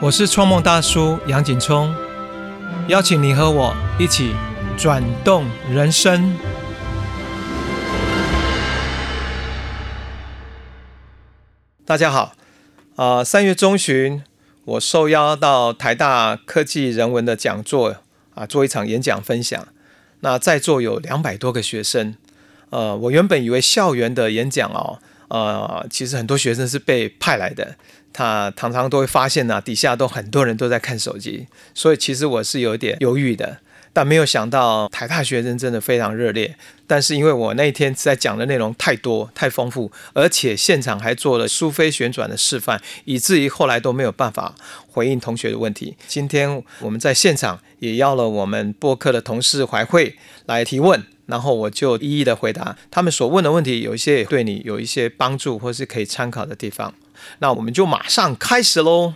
我是创梦大叔杨景聪，邀请你和我一起转动人生。大家好，啊、三月中旬，我受邀到台大科技人文的讲座啊，做一场演讲分享。那在座有两百多个学生，呃，我原本以为校园的演讲哦，呃，其实很多学生是被派来的，他常常都会发现呢、底下都很多人都在看手机，所以其实我是有点犹豫的。但没有想到台大学生真的非常热烈，但是因为我那天在讲的内容太多太丰富，而且现场还做了苏菲旋转的示范，以至于后来都没有办法回应同学的问题。今天我们在现场也邀了我们播客的同事怀慧来提问，然后我就一一的回答他们所问的问题，有一些对你有一些帮助或是可以参考的地方。那我们就马上开始喽。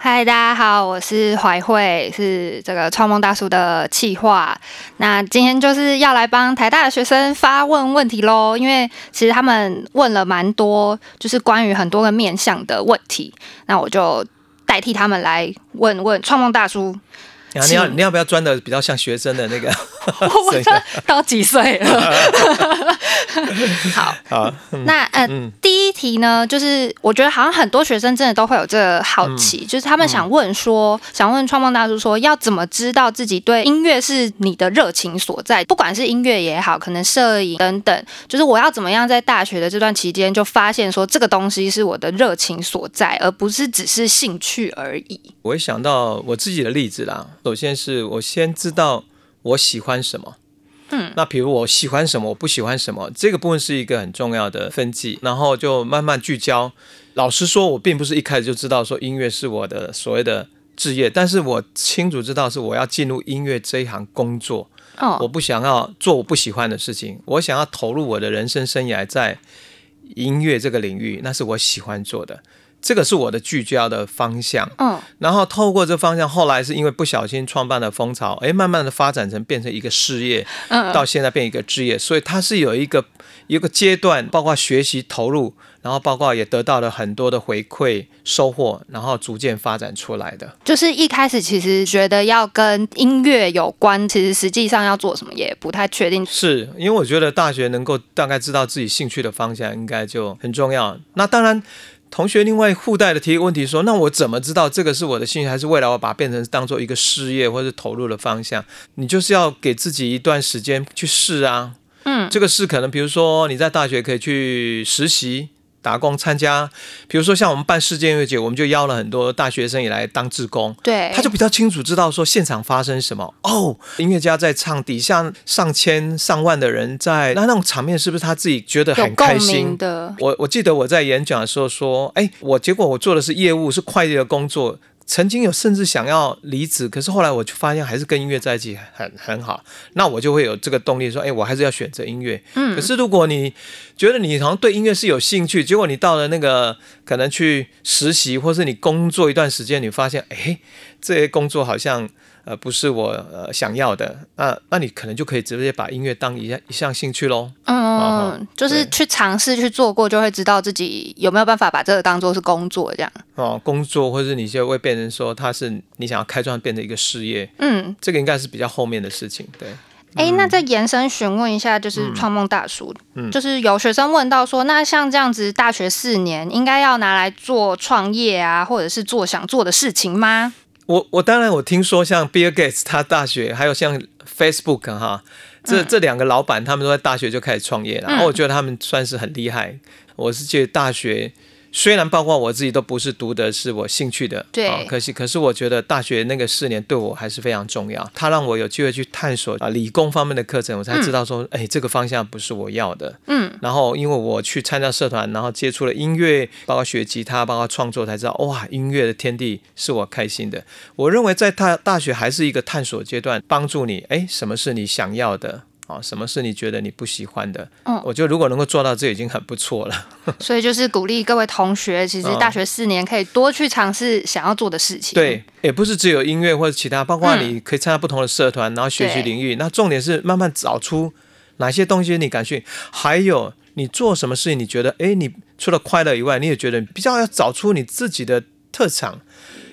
嗨，大家好，我是怀慧，是这个创梦大叔的企划。那今天就是要来帮台大的学生发问问题喽，因为其实他们问了蛮多，就是关于很多个面向的问题。那我就代替他们来问问创梦大叔，你要你要不要钻的比较像学生的那个 我不知道到几岁了。好，好，那呃，嗯第一题呢，就是我觉得好像很多学生真的都会有这个好奇，就是他们想问说，想问创梦大叔说，要怎么知道自己对音乐是你的热情所在？不管是音乐也好，可能摄影等等，就是我要怎么样在大学的这段期间就发现说这个东西是我的热情所在，而不是只是兴趣而已。我会想到我自己的例子啦。首先是我先知道我喜欢什么，嗯，那比如我喜欢什么，我不喜欢什么，这个部分是一个很重要的分际，然后就慢慢聚焦。老实说，我并不是一开始就知道说音乐是我的所谓的职业，但是我清楚知道是我要进入音乐这一行工作，哦我哦，不想要做我不喜欢的事情，我想要投入我的人生生涯在音乐这个领域，那是我喜欢做的，这个是我的聚焦的方向。嗯然后透过这方向，后来是因为不小心创办了蜂巢，哎，慢慢的发展成变成一个事业，嗯到现在变一个职业，所以它是有一个一个阶段，包括学习投入，然后包括也得到了很多的回馈收获，然后逐渐发展出来的。就是一开始其实觉得要跟音乐有关，其实实际上要做什么也不太确定。是因为我觉得大学能够大概知道自己兴趣的方向，应该就很重要。那当然。同学另外附带的提一个问题说：“那我怎么知道这个是我的兴趣，还是未来我把它变成当做一个事业或者投入的方向？你就是要给自己一段时间去试啊。嗯这个试可能，比如说你在大学可以去实习、打工、参加，比如说像我们办世界音乐节，我们就邀了很多大学生也来当志工，对，他就比较清楚知道说现场发生什么哦，音乐家在唱，底下上千上万的人在，那那种场面是不是他自己觉得很开心？的。我我记得我在演讲的时候说，哎，我结果我做的是业务，是会计的工作。曾经有甚至想要离职，可是后来我就发现还是跟音乐在一起很很好，那我就会有这个动力说，哎，我还是要选择音乐。嗯可是如果你觉得你好像对音乐是有兴趣，结果你到了那个可能去实习，或是你工作一段时间，你发现，哎，这些工作好像呃不是我呃想要的，那那你可能就可以直接把音乐当一项一项兴趣喽。嗯嗯，就是去尝试去做过，就会知道自己有没有办法把这个当做是工作这样。哦，工作或者你就会变成说，它是你想要开创变成一个事业，嗯，这个应该是比较后面的事情。对，哎、那再延伸询问一下，就是创梦大叔，嗯就是有学生问到说，那像这样子大学四年，应该要拿来做创业啊，或者是做想做的事情吗？我我当然我听说像 Bill Gates 他大学，还有像 Facebook 哈，这这两个老板他们都在大学就开始创业了，然后我觉得他们算是很厉害。我是觉得大学。虽然包括我自己都不是读的是我兴趣的，对啊可惜可是我觉得大学那个四年对我还是非常重要，它让我有机会去探索啊理工方面的课程，我才知道说，哎、这个方向不是我要的，嗯，然后因为我去参加社团，然后接触了音乐，包括学吉他，包括创作，才知道哇，音乐的天地是我开心的。我认为在大大学还是一个探索阶段，帮助你，哎，什么是你想要的？啊，什么是你觉得你不喜欢的？嗯我觉得如果能够做到，这已经很不错了。所以就是鼓励各位同学，其实嗯大学四年可以多去尝试想要做的事情。对，也不是只有音乐或者其他，包括嗯你可以参加不同的社团，然后学习领域。那重点是慢慢找出哪些东西你感兴趣，还有你做什么事情，你觉得哎，你除了快乐以外，你也觉得比较要找出你自己的特长。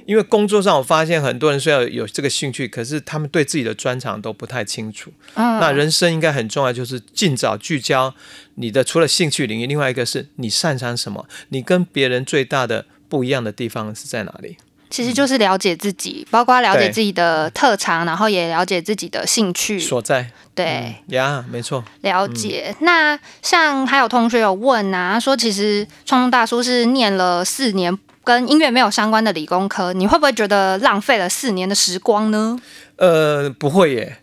因为工作上我发现很多人虽然有这个兴趣，可是他们对自己的专长都不太清楚。嗯，那人生应该很重要，就是尽早聚焦你的除了兴趣领域，另外一个是你擅长什么，你跟别人最大的不一样的地方是在哪里？其实就是了解自己，包括了解自己的特长，然后也了解自己的兴趣。所在。对，呀，没错。了解。那像还有同学有问啊，说其实创梦大叔是念了四年跟音乐没有相关的理工科，你会不会觉得浪费了四年的时光呢？呃，不会耶。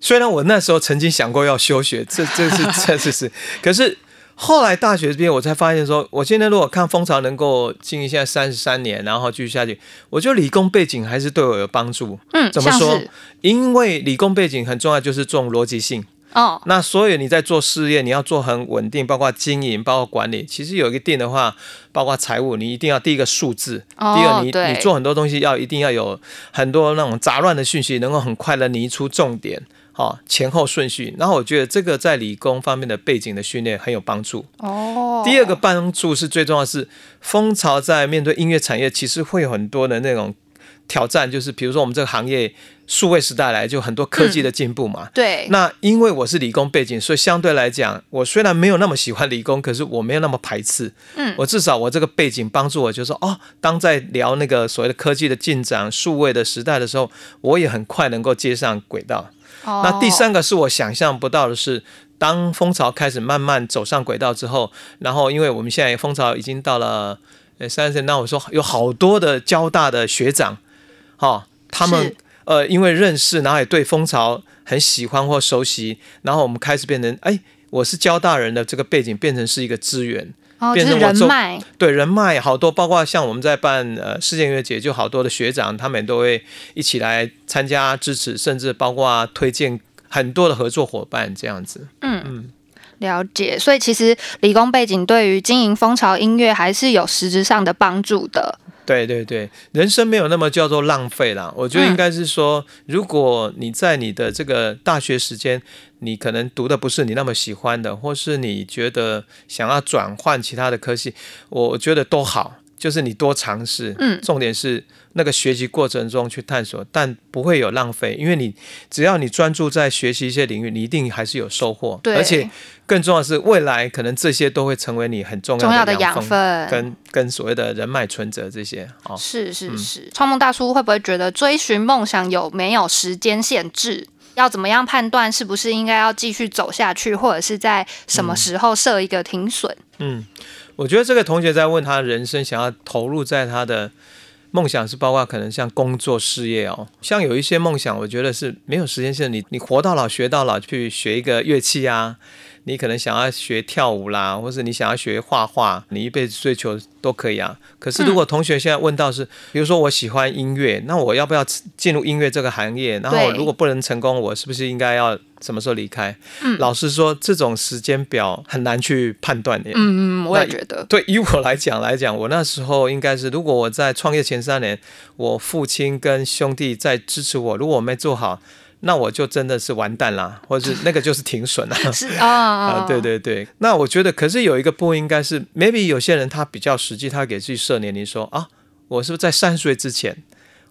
虽然我那时候曾经想过要休学，这这是这 是是，可是后来大学这边我才发现说，我现在如果看蜂巢能够经营现在三十三年，然后继续下去，我觉得理工背景还是对我有帮助。嗯，怎么说？因为理工背景很重要，就是重逻辑性。哦，那所以你在做事业，你要做很稳定，包括经营，包括管理。其实有一定的话，包括财务，你一定要第一个数字，哦第二你你做很多东西要一定要有很多那种杂乱的讯息，能够很快的拟出重点，哦，前后顺序。然后我觉得这个在理工方面的背景的训练很有帮助。哦，第二个帮助是最重要的是，蜂巢在面对音乐产业，其实会有很多的那种挑战，就是比如说我们这个行业数位时代来，就很多科技的进步嘛。对，那因为我是理工背景，所以相对来讲，我虽然没有那么喜欢理工，可是我没有那么排斥。嗯我至少我这个背景帮助我，就是说哦，当在聊那个所谓的科技的进展、数位的时代的时候，我也很快能够接上轨道。哦那第三个是我想象不到的是，当蜂巢开始慢慢走上轨道之后，然后因为我们现在蜂巢已经到了呃三十，那我说有好多的交大的学长，哈、他们呃因为认识，然后也对蜂巢很喜欢或熟悉，然后我们开始变成哎。我是交大人的这个背景变成是一个资源，哦，就是变成人脉，对人脉好多，包括像我们在办呃世界音乐节，就好多的学长，他们都会一起来参加支持，甚至包括推荐很多的合作伙伴这样子。嗯嗯。了解，所以其实理工背景对于经营蜂巢音乐还是有实质上的帮助的。对对对，人生没有那么叫做浪费啦。我觉得应该是说，如果你在你的这个大学时间，你可能读的不是你那么喜欢的，或是你觉得想要转换其他的科系，我觉得都好，就是你多尝试。嗯重点是那个学习过程中去探索，但不会有浪费，因为你只要你专注在学习一些领域，你一定还是有收获。对而且更重要的是，未来可能这些都会成为你很重重要的养分。分，跟跟所谓的人脉存折这些哦，是是是。创梦大叔会不会觉得追寻梦想有没有时间限制？要怎么样判断是不是应该要继续走下去，或者是在什么时候设一个停损？嗯，我觉得这个同学在问他人生想要投入在他的梦想是包括可能像工作事业哦，像有一些梦想，我觉得是没有时间线，你你活到老学到老，去学一个乐器啊，你可能想要学跳舞啦，或是你想要学画画，你一辈子追求都可以啊。可是如果同学现在问到是，比如说我喜欢音乐，那我要不要进入音乐这个行业？然后如果不能成功，我是不是应该要什么时候离开？嗯老实说，这种时间表很难去判断的。嗯嗯，我也觉得。对，以我来讲来讲，我那时候应该是，如果我在创业前三年，我父亲跟兄弟在支持我，如果我没做好，那我就真的是完蛋啦，或者是那个就是停损啦。是啊 啊，对对对，那我觉得，可是有一个不应该是，maybe 有些人他比较实际，他给自己设年龄说啊，我是不是在三十岁之前，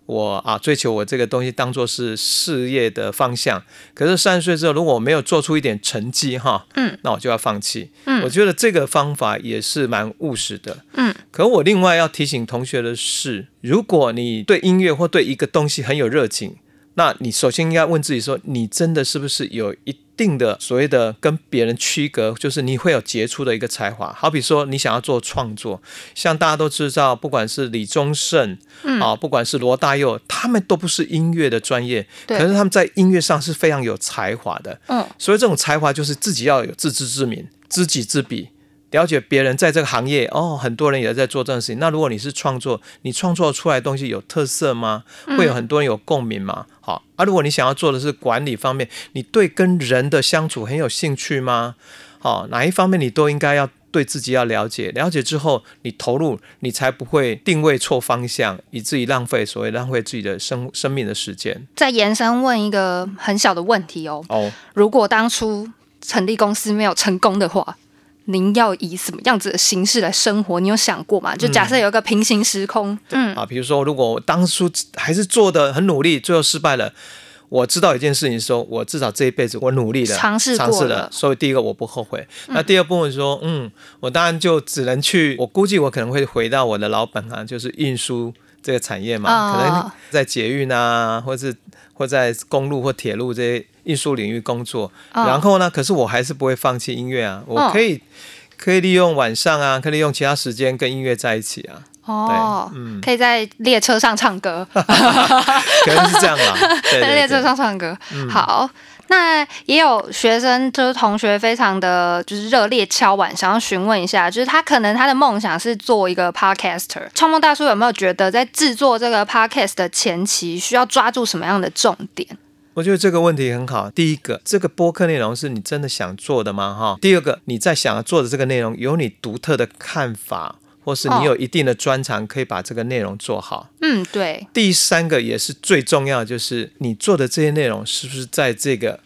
我啊追求我这个东西当做是事业的方向，可是三十岁之后，如果我没有做出一点成绩哈，嗯，那我就要放弃。嗯我觉得这个方法也是蛮务实的。嗯，可我另外要提醒同学的是，如果你对音乐或对一个东西很有热情，那你首先应该问自己说，你真的是不是有一定的所谓的跟别人区隔，就是你会有杰出的一个才华。好比说，你想要做创作，像大家都知道，不管是李宗盛，嗯啊，不管是罗大佑，他们都不是音乐的专业，对可是他们在音乐上是非常有才华的。嗯，所以这种才华就是自己要有自知之明、知己知彼，了解别人在这个行业哦，很多人也在做这种事情。那如果你是创作，你创作出来的东西有特色吗？会有很多人有共鸣吗？好啊，如果你想要做的是管理方面，你对跟人的相处很有兴趣吗？好，哪一方面你都应该要对自己要了解，了解之后你投入，你才不会定位错方向，以至于浪费所谓浪费自己的生生命的时间。再延伸问一个很小的问题哦，哦，如果当初成立公司没有成功的话，您要以什么样子的形式来生活？你有想过吗？就假设有一个平行时空，嗯啊，比如说，如果我当初还是做的很努力，最后失败了，我知道一件事情，说我至少这一辈子我努力了，尝试尝试了了，所以第一个我不后悔。那第二部分说，嗯，我当然就只能去，我估计我可能会回到我的老本行，就是运输这个产业嘛，哦可能在捷运啊，或是或在公路或铁路这些运输领域工作。哦然后呢，可是我还是不会放弃音乐啊，我哦可以。可以利用晚上啊，可以利用其他时间跟音乐在一起啊，哦，嗯可以在列车上唱歌，可能是这样啦。对在列车上唱歌。好，那也有学生就是同学非常的就是热烈敲碗，想要询问一下，就是他可能他的梦想是做一个 podcaster。创梦大叔有没有觉得在制作这个 podcast 的前期需要抓住什么样的重点？我觉得这个问题很好。第一个，这个播客内容是你真的想做的吗？哈。第二个，你在想要做的这个内容有你独特的看法，或是哦你有一定的专长，可以把这个内容做好。嗯，对，第三个也是最重要，就是你做的这些内容是不是在这个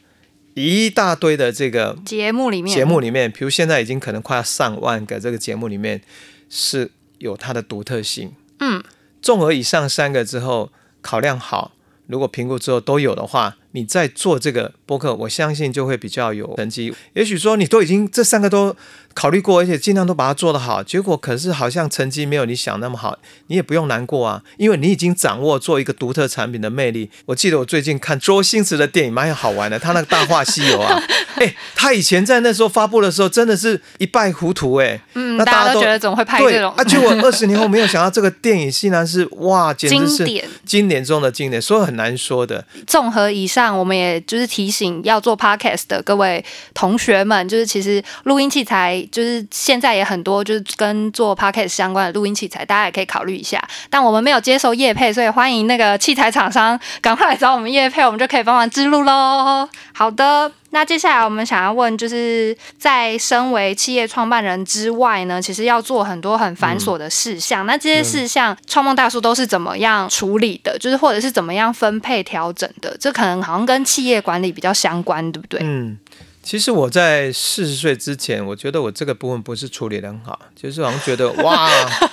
一大堆的这个节目里面节目里面，比如现在已经可能快要上万个这个节目里面是有它的独特性。嗯，综合以上三个之后，考量好，如果评估之后都有的话，你在做这个播客，我相信就会比较有成绩。也许说你都已经这三个都考虑过，而且尽量都把它做得好，结果可是好像成绩没有你想那么好，你也不用难过啊，因为你已经掌握做一个独特产品的魅力。我记得我最近看周星驰的电影蛮好玩的，他那个《大话西游》啊，哎，他以前在那时候发布的时候，真的是一败糊涂哎、嗯，那大家都都觉得怎么会拍对这种啊，结果二十年后没有想到这个电影竟然是哇，简直是经典？经典中的经典，所以很难说的。综合以上，我们也就是提醒要做 podcast 的各位同学们，就是其实录音器材就是现在也很多，就是跟做 podcast 相关的录音器材，大家也可以考虑一下。但我们没有接受业配，所以欢迎那个器材厂商赶快来找我们业配，我们就可以帮忙之路喽。好的。那接下来我们想要问，就是在身为企业创办人之外呢，其实要做很多很繁琐的事项。那这些事项，创梦大叔都是怎么样处理的？就是或者是怎么样分配调整的？这可能好像跟企业管理比较相关，对不对？嗯，其实我在四十岁之前，我觉得我这个部分不是处理的很好，就是好像觉得哇，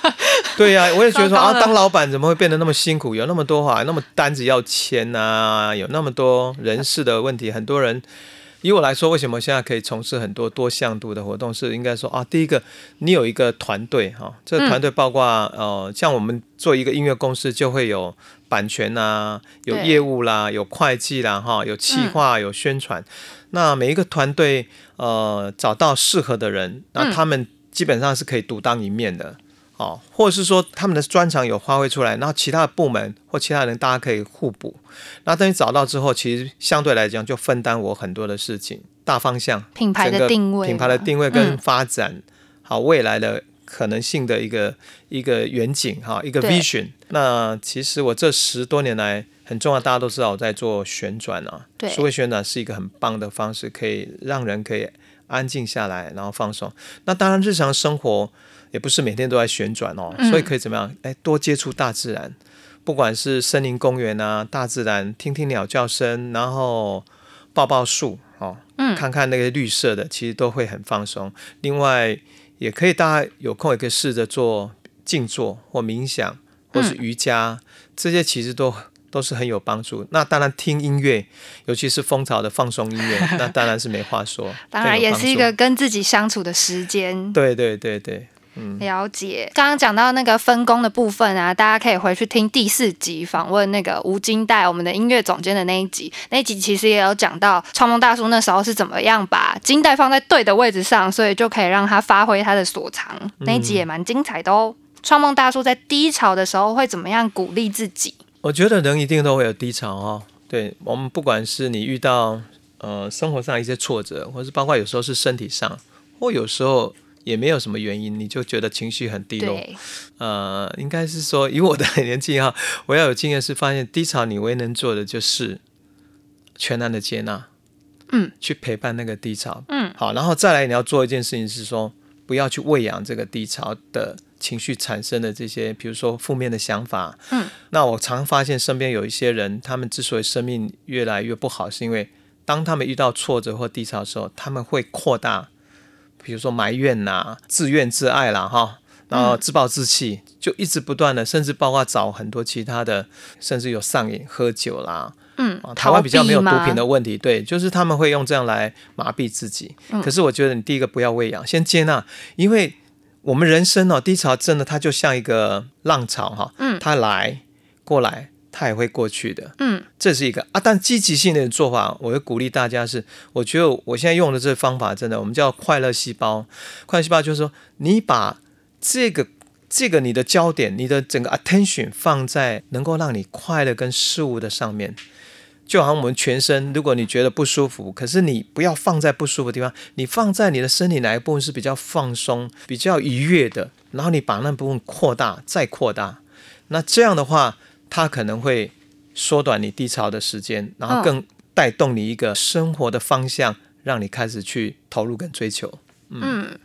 对呀、我也觉得说啊，当老板怎么会变得那么辛苦？有那么多话，那么单子要签啊，有那么多人事的问题，很多人。以我来说，为什么现在可以从事很多多项度的活动？是应该说啊，第一个，你有一个团队哈，这个团队包括、呃，像我们做一个音乐公司，就会有版权啊，有业务啦，有会计啦，哈，有企划，有宣传。那每一个团队呃找到适合的人，那他们基本上是可以独当一面的。哦，或者是说他们的专长有发挥出来，然后其他的部门或其他人大家可以互补。那等你找到之后，其实相对来讲就分担我很多的事情，大方向、品牌的定位，品牌的定位跟嗯发展，好未来的可能性的一个一个远景哈，一个 vision。那其实我这十多年来很重要，大家都知道我在做旋转啊，对数位旋转是一个很棒的方式，可以让人可以安静下来，然后放松。那当然，日常生活也不是每天都在旋转哦，嗯所以可以怎么样？哎，多接触大自然，不管是森林公园啊，大自然，听听鸟叫声，然后抱抱树哦，嗯看看那个绿色的，其实都会很放松。另外，也可以大家有空也可以试着做静坐或冥想，或是瑜伽，这些其实都。都是很有帮助。那当然，听音乐，尤其是蜂巢的放松音乐，那当然是没话说。当然也是一个跟自己相处的时间。对对对对，了解，刚刚讲到那个分工的部分啊，大家可以回去听第四集访问那个吴金代我们的音乐总监的那一集，那一集其实也有讲到创梦大叔那时候是怎么样把金代放在对的位置上，所以就可以让他发挥他的所长。那一集也蛮精彩的哦。创梦大叔在低潮的时候会怎么样鼓励自己？我觉得人一定都会有低潮哦。对我们，不管是你遇到呃生活上一些挫折，或是包括有时候是身体上，或有时候也没有什么原因，你就觉得情绪很低落。对，呃，应该是说，以我的年纪哈，我要有经验是发现低潮，你唯一能做的就是全然的接纳，嗯，去陪伴那个低潮，嗯，好，然后再来你要做一件事情是说，不要去喂养这个低潮的情绪产生的这些，比如说负面的想法，嗯，那我常发现身边有一些人，他们之所以生命越来越不好，是因为当他们遇到挫折或低潮的时候，他们会扩大。比如说埋怨呐、自怨自艾啦，哈，然后自暴自弃，就一直不断的，甚至包括找很多其他的，甚至有上瘾、喝酒啦。嗯啊，台湾比较没有毒品的问题，对，就是他们会用这样来麻痹自己。嗯可是我觉得你第一个不要喂养，先接纳，因为我们人生哦，低潮真的它就像一个浪潮哈，嗯它来过来，它也会过去的。嗯这是一个啊，但积极性的做法，我会鼓励大家是，我觉得我现在用的这个方法，真的，我们叫快乐细胞。快乐细胞就是说，你把这个这个你的焦点，你的整个 attention 放在能够让你快乐跟事物的上面。就好像我们全身，如果你觉得不舒服，可是你不要放在不舒服的地方，你放在你的身体哪一部分是比较放松、比较愉悦的，然后你把那部分扩大，再扩大，那这样的话，它可能会缩短你低潮的时间，然后更带动你一个生活的方向，让你开始去投入跟追求。嗯，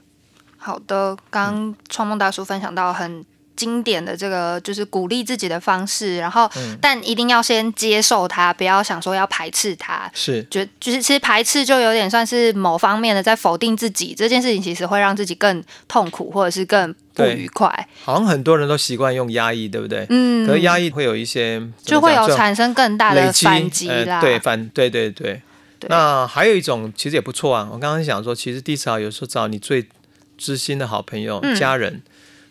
好的。刚创梦大叔分享到很经典的这个，就是鼓励自己的方式，然后、嗯但一定要先接受它，不要想说要排斥它。是，觉就是其实排斥就有点算是某方面的在否定自己，这件事情其实会让自己更痛苦，或者是更不愉快。好像很多人都习惯用压抑，对不对？嗯，可是压抑会有一些就会有产生更大的反击啦。呃。对，反对对对。对那还有一种其实也不错啊。我刚刚想说，其实低潮有时候找你最知心的好朋友、嗯家人，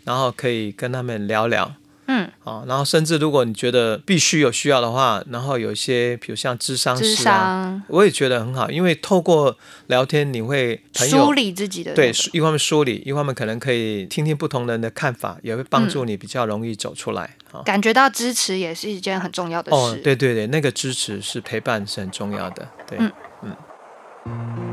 然后可以跟他们聊聊。嗯，好，然后甚至如果你觉得必须有需要的话，然后有一些比如像智商智师我也觉得很好，因为透过聊天，你会梳理自己的、那对，一方面梳理，一方面可能可以听听不同人的看法，也会帮嗯助你比较容易走出来啊。感觉到支持也是一件很重要的事。哦，对对对，那个支持是陪伴是很重要的，对。嗯那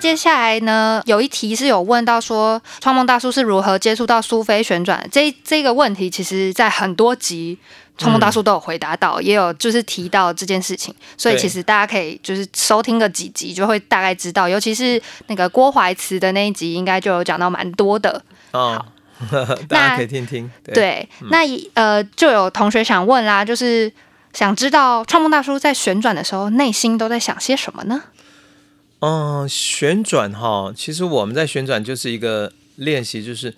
接下来呢，有一题是有问到说，创梦大叔是如何接触到苏菲旋转这这个问题，其实在很多集创梦大叔都有回答到，也有就是提到这件事情，所以其实大家可以就是收听个几集，就会大概知道，尤其是那个郭怀慈的那一集，应该就有讲到蛮多的。哦，大家可以听听。对，对，那一呃，就有同学想问啦，就是想知道创梦大叔在旋转的时候，内心都在想些什么呢？嗯，旋转哈，其实我们在旋转就是一个练习，就是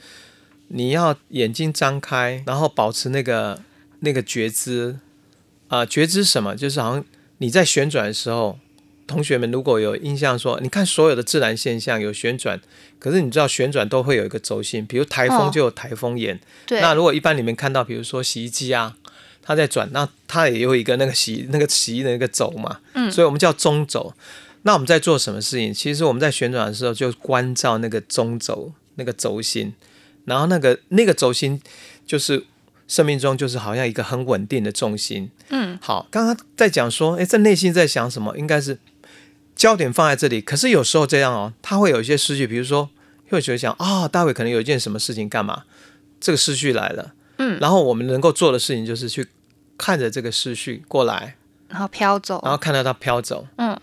你要眼睛张开，然后保持那个那个觉知啊、觉知什么？就是好像你在旋转的时候，同学们如果有印象说，你看所有的自然现象有旋转，可是你知道旋转都会有一个轴心，比如台风哦就有台风眼。对，那如果一般你们看到，比如说洗衣机啊，它在转，那它也有一个那个洗那个洗衣的那个轴嘛，嗯所以我们叫中轴。那我们在做什么事情？其实我们在旋转的时候就关照那个中轴那个轴心，然后那个那个轴心就是生命中就是好像一个很稳定的重心。嗯，好，刚刚在讲说，诶，在内心在想什么？应该是焦点放在这里。可是有时候这样哦，他会有一些思绪，比如说会觉得想啊、待会可能有一件什么事情干嘛？这个思绪来了，嗯然后我们能够做的事情就是去看着这个思绪过来，然后飘走，然后看到它飘走。嗯，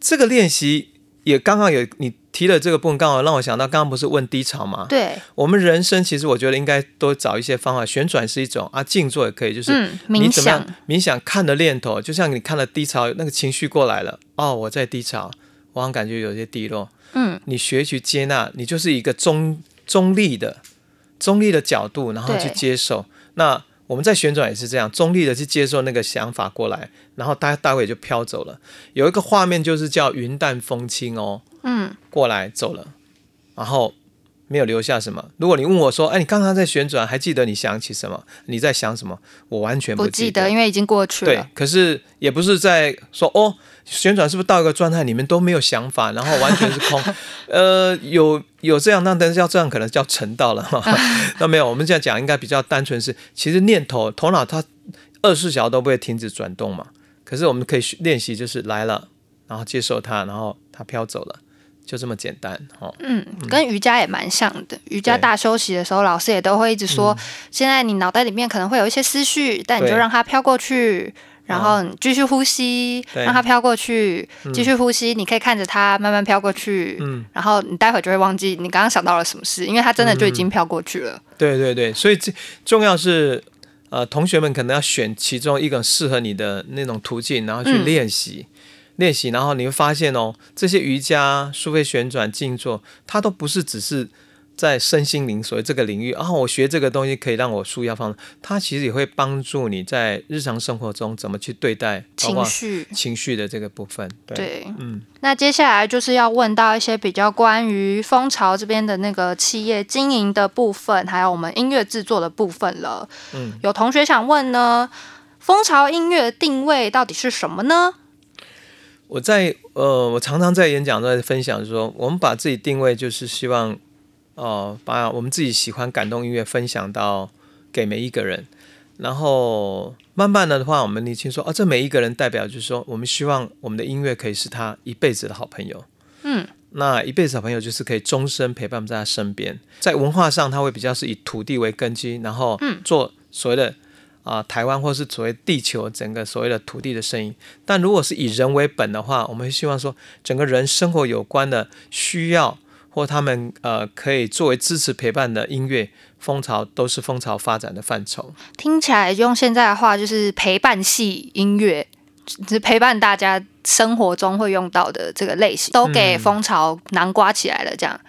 这个练习也刚好有你提了这个部分，刚好让我想到，刚刚不是问低潮吗？对，我们人生其实我觉得应该多找一些方法，旋转是一种啊，静坐也可以，就是嗯，你怎么样，冥想看的念头，就像你看了低潮那个情绪过来了，哦，我在低潮，我好像感觉有些低落，嗯，你学去接纳，你就是一个中中立的中立的角度，然后去接受。那我们在旋转也是这样，中立的去接受那个想法过来，然后大大会就飘走了。有一个画面就是叫云淡风轻哦，嗯，过来走了，然后没有留下什么。如果你问我说，哎，你刚刚在旋转，还记得你想起什么？你在想什么？我完全不记记得，因为已经过去了对了。，可是也不是在说哦，旋转是不是到一个状态，你们都没有想法，然后完全是空？呃，有有这样，那但是要这样可能叫成道了哈。那没有，我们这样讲应该比较单纯是，其实念头头脑它二十四小时都不会停止转动嘛。可是我们可以练习，就是来了，然后接受它，然后它飘走了，就这么简单哦。嗯，跟瑜伽也蛮像的。瑜伽大休息的时候，老师也都会一直说，现在你脑袋里面可能会有一些思绪，但你就让它飘过去。然后你继续呼吸，让它飘过去，继续呼吸。你可以看着它慢慢飘过去，嗯，然后你待会就会忘记你刚刚想到了什么事，因为它真的就已经飘过去了。对对对，所以这重要是，呃，同学们可能要选其中一个适合你的那种途径，然后去练习练习，然后你会发现哦，这些瑜伽、苏菲旋转、静坐，它都不是只是。在身心灵所谓这个领域啊，我学这个东西可以让我舒压放它其实也会帮助你在日常生活中怎么去对待情绪情绪的这个部分。对，嗯。那接下来就是要问到一些比较关于蜂巢这边的那个企业经营的部分，还有我们音乐制作的部分了。嗯，有同学想问呢，蜂巢音乐定位到底是什么呢？我在呃，我常常在演讲在分享说，我们把自己定位就是希望。哦，把我们自己喜欢感动音乐分享到给每一个人，然后慢慢的的话，我们理清说，哦，这每一个人代表就是说，我们希望我们的音乐可以是他一辈子的好朋友。嗯，那一辈子好朋友就是可以终身陪伴在他身边。在文化上，他会比较是以土地为根基，然后做所谓的啊台湾或是所谓地球整个所谓的土地的声音。但如果是以人为本的话，我们希望说，整个人生活有关的需要。或他们呃可以作为支持陪伴的音乐，蜂巢都是蜂巢发展的范畴。听起来用现在的话就是陪伴系音乐，是陪伴大家生活中会用到的这个类型，都给蜂巢南瓜起来了，这样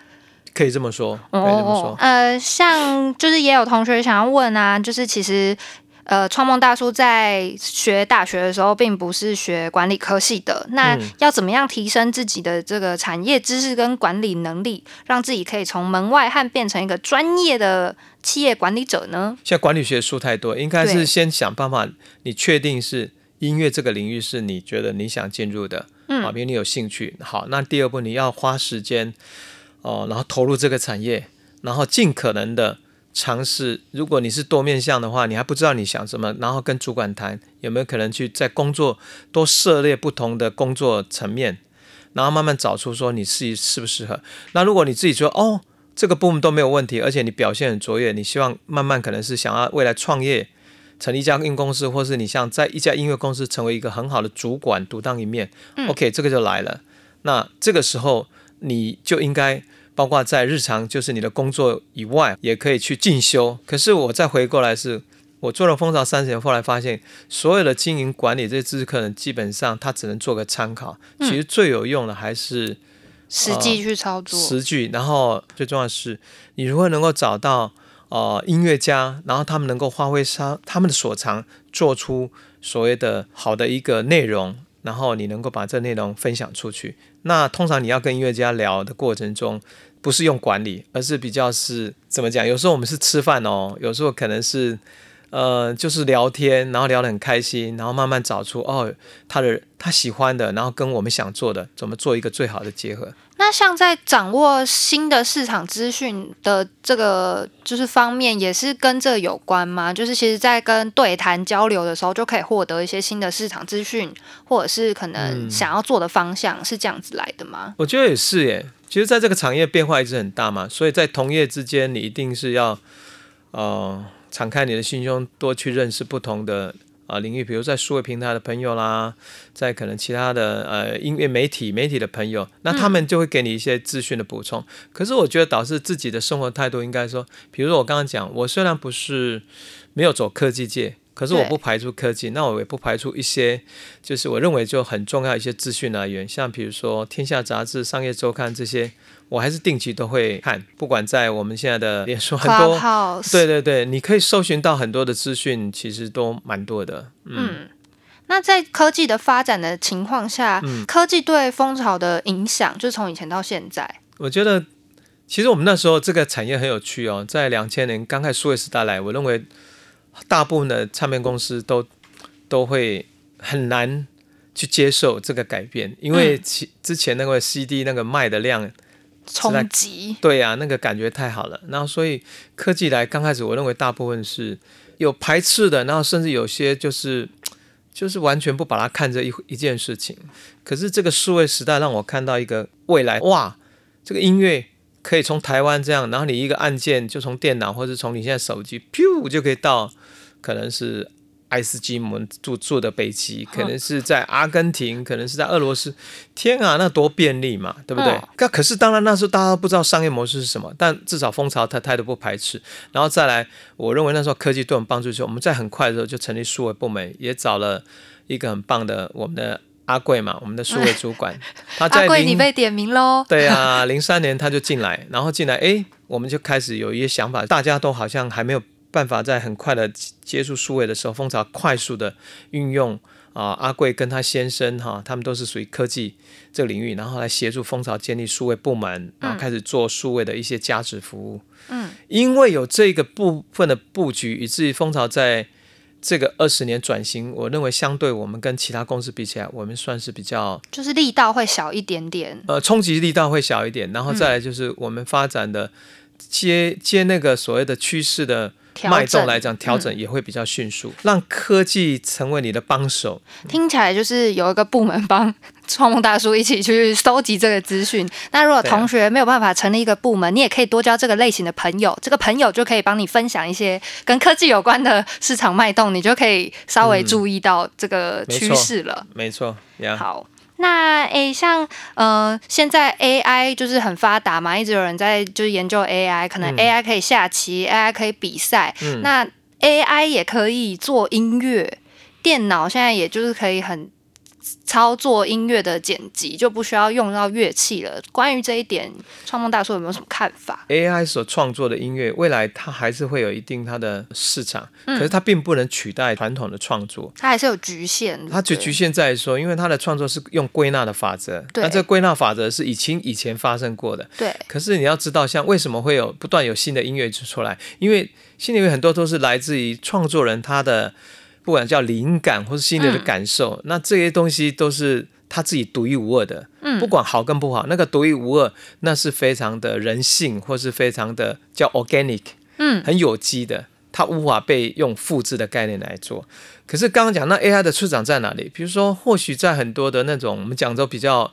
可以这么说，可以这么说。呃，像就是也有同学想要问啊，就是其实。呃，创梦大叔在学大学的时候，并不是学管理科系的。那要怎么样提升自己的这个产业知识跟管理能力，让自己可以从门外汉变成一个专业的企业管理者呢？现在管理学书太多，应该是先想办法，你确定是音乐这个领域是你觉得你想进入的，啊，比如你有兴趣。好，那第二步你要花时间哦，然后投入这个产业，然后尽可能的。尝试，如果你是多面向的话，你还不知道你想什么，然后跟主管谈有没有可能去在工作多涉猎不同的工作层面，然后慢慢找出说你自己适不适合。那如果你自己说哦，这个部门都没有问题，而且你表现很卓越，你希望慢慢可能是想要未来创业，成立一家音公司，或是你像在一家音乐公司成为一个很好的主管，独当一面。OK，这个就来了。那这个时候你就应该。包括在日常，就是你的工作以外，也可以去进修。可是我再回过来，是我做了蜂巢三十年，后来发现所有的经营管理这些知识课程，基本上它只能做个参考。其实最有用的还是实际去操作，实际。然后最重要的是，你如何能够找到呃音乐家，然后他们能够发挥他他们的所长，做出所谓的好的一个内容。然后你能够把这内容分享出去。那通常你要跟音乐家聊的过程中，不是用管理，而是比较是怎么讲？有时候我们是吃饭哦，有时候可能是呃，就是聊天，然后聊得很开心，然后慢慢找出哦，他的他喜欢的，然后跟我们想做的，怎么做一个最好的结合。那像在掌握新的市场资讯的这个就是方面，也是跟这有关吗？就是其实，在跟对谈交流的时候，就可以获得一些新的市场资讯，或者是可能想要做的方向，是这样子来的吗？我觉得也是耶。其实，在这个产业变化一直很大嘛，所以在同业之间，你一定是要呃敞开你的心胸，多去认识不同的。啊，领域，比如在数位平台的朋友啦，在可能其他的呃音乐媒体媒体的朋友，那他们就会给你一些资讯的补充。可是我觉得导致自己的生活态度应该说，比如说我刚刚讲，我虽然不是没有走科技界。可是我不排除科技，那我也不排除一些，就是我认为就很重要一些资讯来源，像比如说《天下杂志》《商业周刊》这些，我还是定期都会看。不管在我们现在的脸书 很多，对对对，你可以搜寻到很多的资讯，其实都蛮多的。嗯，那在科技的发展的情况下，科技对蜂巢的影响，就从以前到现在，我觉得其实我们那时候这个产业很有趣哦，在两千年刚开始数位时代来，我认为。大部分的唱片公司都都会很难去接受这个改变，因为其之前那个 CD 那个卖的量冲击，对呀，那个感觉太好了。然后所以科技来刚开始，我认为大部分是有排斥的，然后甚至有些就是就是完全不把它看这一一件事情。可是这个数位时代让我看到一个未来，哇，这个音乐可以从台湾这样，然后你一个按键就从电脑或者从你现在手机，噗就可以到可能是。爱斯基摩住住的北极，可能是在阿根廷，可能是在俄罗斯。天啊，那多便利嘛，对不对？那可是当然那时候大家都不知道商业模式是什么，但至少蜂巢它态度不排斥。然后再来，我认为那时候科技对我们帮助就是我们在很快的时候就成立数位部门，也找了一个很棒的我们的阿贵嘛，我们的数位主管。他阿贵，你被点名喽？对啊，零三年他就进来，然后进来，哎，我们就开始有一些想法，大家都好像还没有。办法在很快的接触数位的时候，蜂巢快速的运用啊，阿贵跟他先生哈，他们都是属于科技这个领域，然后来协助蜂巢建立数位部门，然后开始做数位的一些价值服务。嗯，因为有这个部分的布局，以至于蜂巢在这个二十年转型，我认为相对我们跟其他公司比起来，我们算是比较就是力道会小一点点，呃，冲击力道会小一点，然后再来就是我们发展的接接那个所谓的趋势的。脉动来讲，调整也会比较迅速，让科技成为你的帮手。听起来就是有一个部门帮创梦大叔一起去收集这个资讯。那如果同学没有办法成立一个部门，你也可以多交这个类型的朋友，这个朋友就可以帮你分享一些跟科技有关的市场脉动，你就可以稍微注意到这个趋势了。没错，好。那诶，像呃，现在 AI 就是很发达嘛，一直有人在就是研究 AI，可能 AI 可以下棋，AI 可以比赛，那 AI 也可以做音乐，电脑现在也就是可以很。操作音乐的剪辑就不需要用到乐器了。关于这一点，创梦大叔有没有什么看法？AI 所创作的音乐，未来它还是会有一定它的市场，可是它并不能取代传统的创作，它还是有局限。它就局限在说，因为它的创作是用归纳的法则，那这归纳法则是以前以前发生过的。对。可是你要知道，像为什么会有不断有新的音乐出来？因为新的音乐很多都是来自于创作人他的。不管叫灵感或是心里的感受，那这些东西都是他自己独一无二的。嗯，不管好跟不好，那个独一无二，那是非常的人性，或是非常的叫 organic，嗯，很有机的，它无法被用复制的概念来做。可是刚刚讲那 AI 的出长在哪里？比如说，或许在很多的那种我们讲都比较。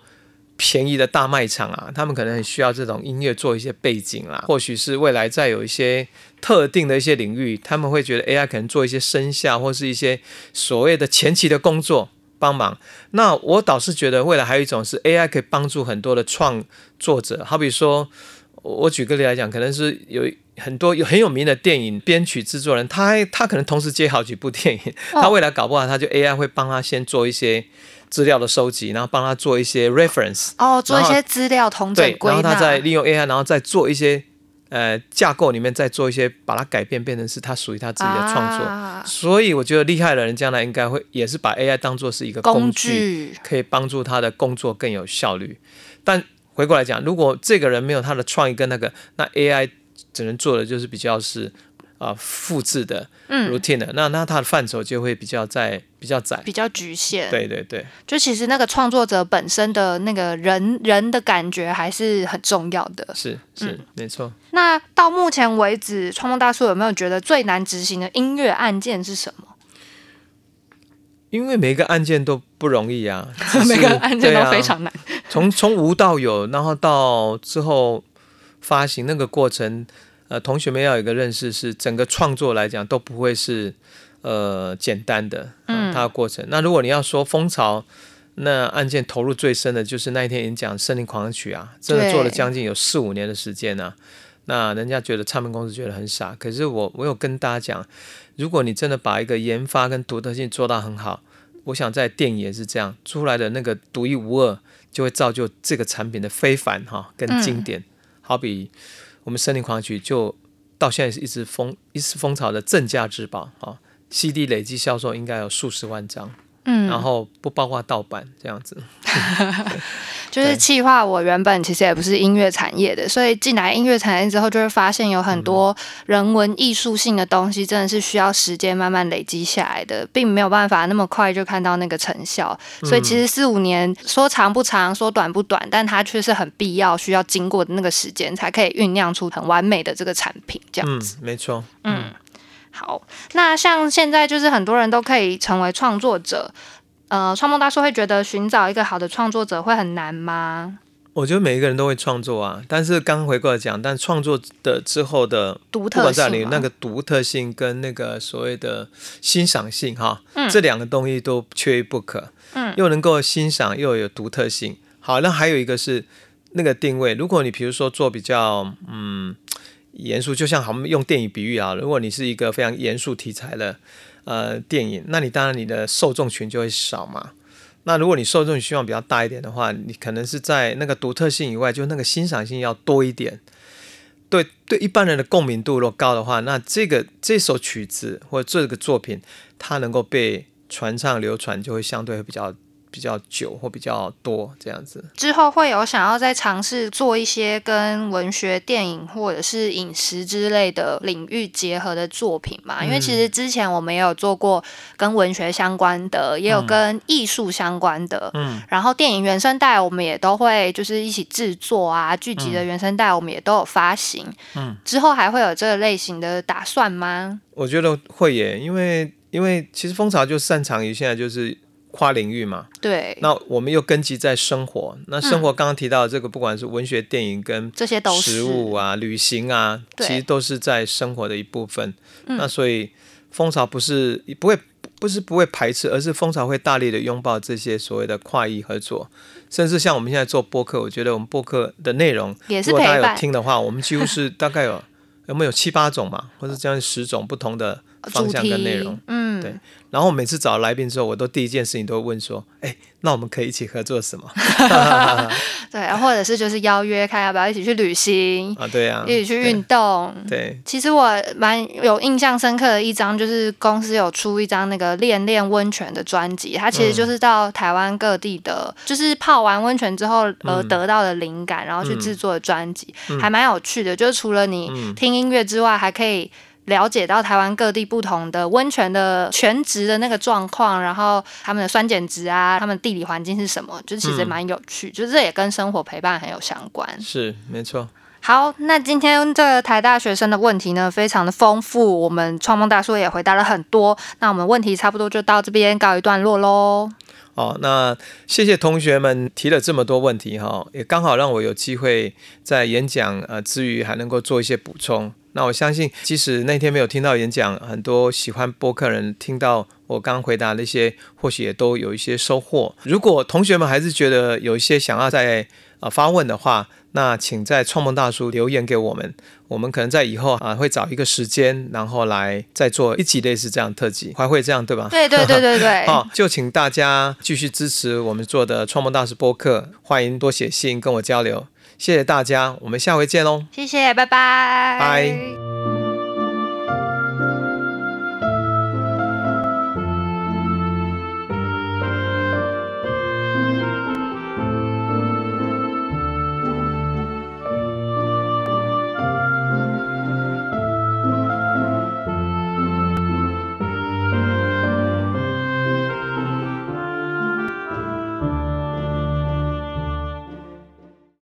便宜的大卖场啊，他们可能很需要这种音乐做一些背景啦，或许是未来再有一些特定的一些领域，他们会觉得 AI 可能做一些声效或是一些所谓的前期的工作帮忙。那我倒是觉得未来还有一种是 AI 可以帮助很多的创作者，好比说，我举个例来讲，可能是有很多有很有名的电影编曲制作人，他他可能同时接好几部电影，他未来搞不好他就 AI 会帮他先做一些。资料的收集，然后帮他做一些 reference，哦，做一些资料统整归纳，然后他再利用 AI，然后再做一些呃架构里面再做一些把它改变，变成是他属于他自己的创作。所以我觉得厉害的人将来应该会也是把 AI 当做是一个工具，可以帮助他的工作更有效率。但回过来讲，如果这个人没有他的创意跟那个，那 AI 只能做的就是比较是。啊，复制的 routine 的，那那它的范畴就会比较在比较窄，比较局限。对对对，就其实那个创作者本身的那个人人的感觉还是很重要的。是是没错。那到目前为止，创梦大叔有没有觉得最难执行的音乐案件是什么？因为每个案件都不容易啊，每个案件都非常难。从从无到有，然后到之后发行那个过程。呃，同学们要有一个认识，是整个创作来讲都不会是呃简单的，嗯，它的过程。那如果你要说蜂巢，那案件投入最深的就是那一天演讲《森林狂曲》啊，真的做了将近有四五年的时间呢。那人家觉得唱片公司觉得很傻，可是我我有跟大家讲，如果你真的把一个研发跟独特性做到很好，我想在电影也是这样，出来的那个独一无二，就会造就这个产品的非凡哈跟经典，好比。我们森林狂曲就到现在是一直风一直风潮的镇价之宝啊，CD 累计销售应该有数十万张，嗯，然后不包括盗版这样子。就是企划，我原本其实也不是音乐产业的，所以进来音乐产业之后，就会发现有很多人文艺术性的东西，真的是需要时间慢慢累积下来的，并没有办法那么快就看到那个成效。所以其实四五年说长不长，说短不短，但它却是很必要，需要经过的那个时间，才可以酝酿出很完美的这个产品。这样子，没错，嗯。好，那像现在就是很多人都可以成为创作者，呃，创梦大叔会觉得寻找一个好的创作者会很难吗？我觉得每一个人都会创作啊，但是刚回过来讲，但创作的之后的独特性那个独特性跟那个所谓的欣赏性哈，嗯这两个东西都缺一不可。嗯，又能够欣赏，又有独特性。好，那还有一个是那个定位。如果你比如说做比较嗯严肃，就像我们用电影比喻啊，如果你是一个非常严肃题材的呃电影，那你当然你的受众群就会少嘛。那如果你受众希望比较大一点的话，你可能是在那个独特性以外，就那个欣赏性要多一点。对对，一般人的共鸣度如果高的话，那这个这首曲子或者这个作品，它能够被传唱流传，就会相对会比较比较久或比较多这样子。之后会有想要再尝试做一些跟文学、电影或者是饮食之类的领域结合的作品嘛？因为其实之前我们也有做过跟文学相关的，也有跟艺术相关的。嗯，然后电影原声带我们也都会就是一起制作啊，剧集的原声带我们也都有发行。嗯，之后还会有这个类型的打算吗？我觉得会耶，因为因为其实蜂巢就擅长于现在就是跨领域嘛。对，那我们又根基在生活，那生活刚刚提到的这个，不管是文学、电影跟这些都是。食物啊、旅行啊，其实都是在生活的一部分。嗯。那所以蜂巢不是不会不是不会排斥，而是蜂巢会大力的拥抱这些所谓的跨域合作，甚至像我们现在做播客，我觉得我们播客的内容，也是如果大家有听的话，我们几乎是大概有有没有七八种嘛，或者将近十种不同的方向跟内容。，嗯，对然后每次找来宾之后，我都第一件事情都会问说：“哎，那我们可以一起合作什么 对，或者是就是邀约看要不要一起去旅行，啊？”对啊、一起去运动。对，其实我蛮有印象深刻的一张，就是公司有出一张那个恋恋温泉的专辑，它其实就是到台湾各地的，就是泡完温泉之后而得到的灵感，然后去制作的专辑，还蛮有趣的。就是除了你听音乐之外，还可以。了解到台湾各地不同的温泉的全职的那个状况，然后他们的酸碱值啊，他们地理环境是什么，就其实蛮有趣，就是这也跟生活陪伴很有相关。是没错。好，那今天这个台大学生的问题呢，非常的丰富，我们创梦大叔也回答了很多。那我们问题差不多就到这边告一段落喽。哦，那谢谢同学们提了这么多问题哈，也刚好让我有机会在演讲呃之余还能够做一些补充。那我相信，即使那天没有听到演讲，很多喜欢播客人听到我刚回答那些，或许也都有一些收获。如果同学们还是觉得有一些想要再呃发问的话，那请在创梦大叔留言给我们，我们可能在以后啊会找一个时间，然后来再做一集类似这样特辑，还会这样对吧？对对对对对，好，就请大家继续支持我们做的创梦大师播客，欢迎多写信跟我交流，谢谢大家，我们下回见喽。谢谢，拜拜，拜。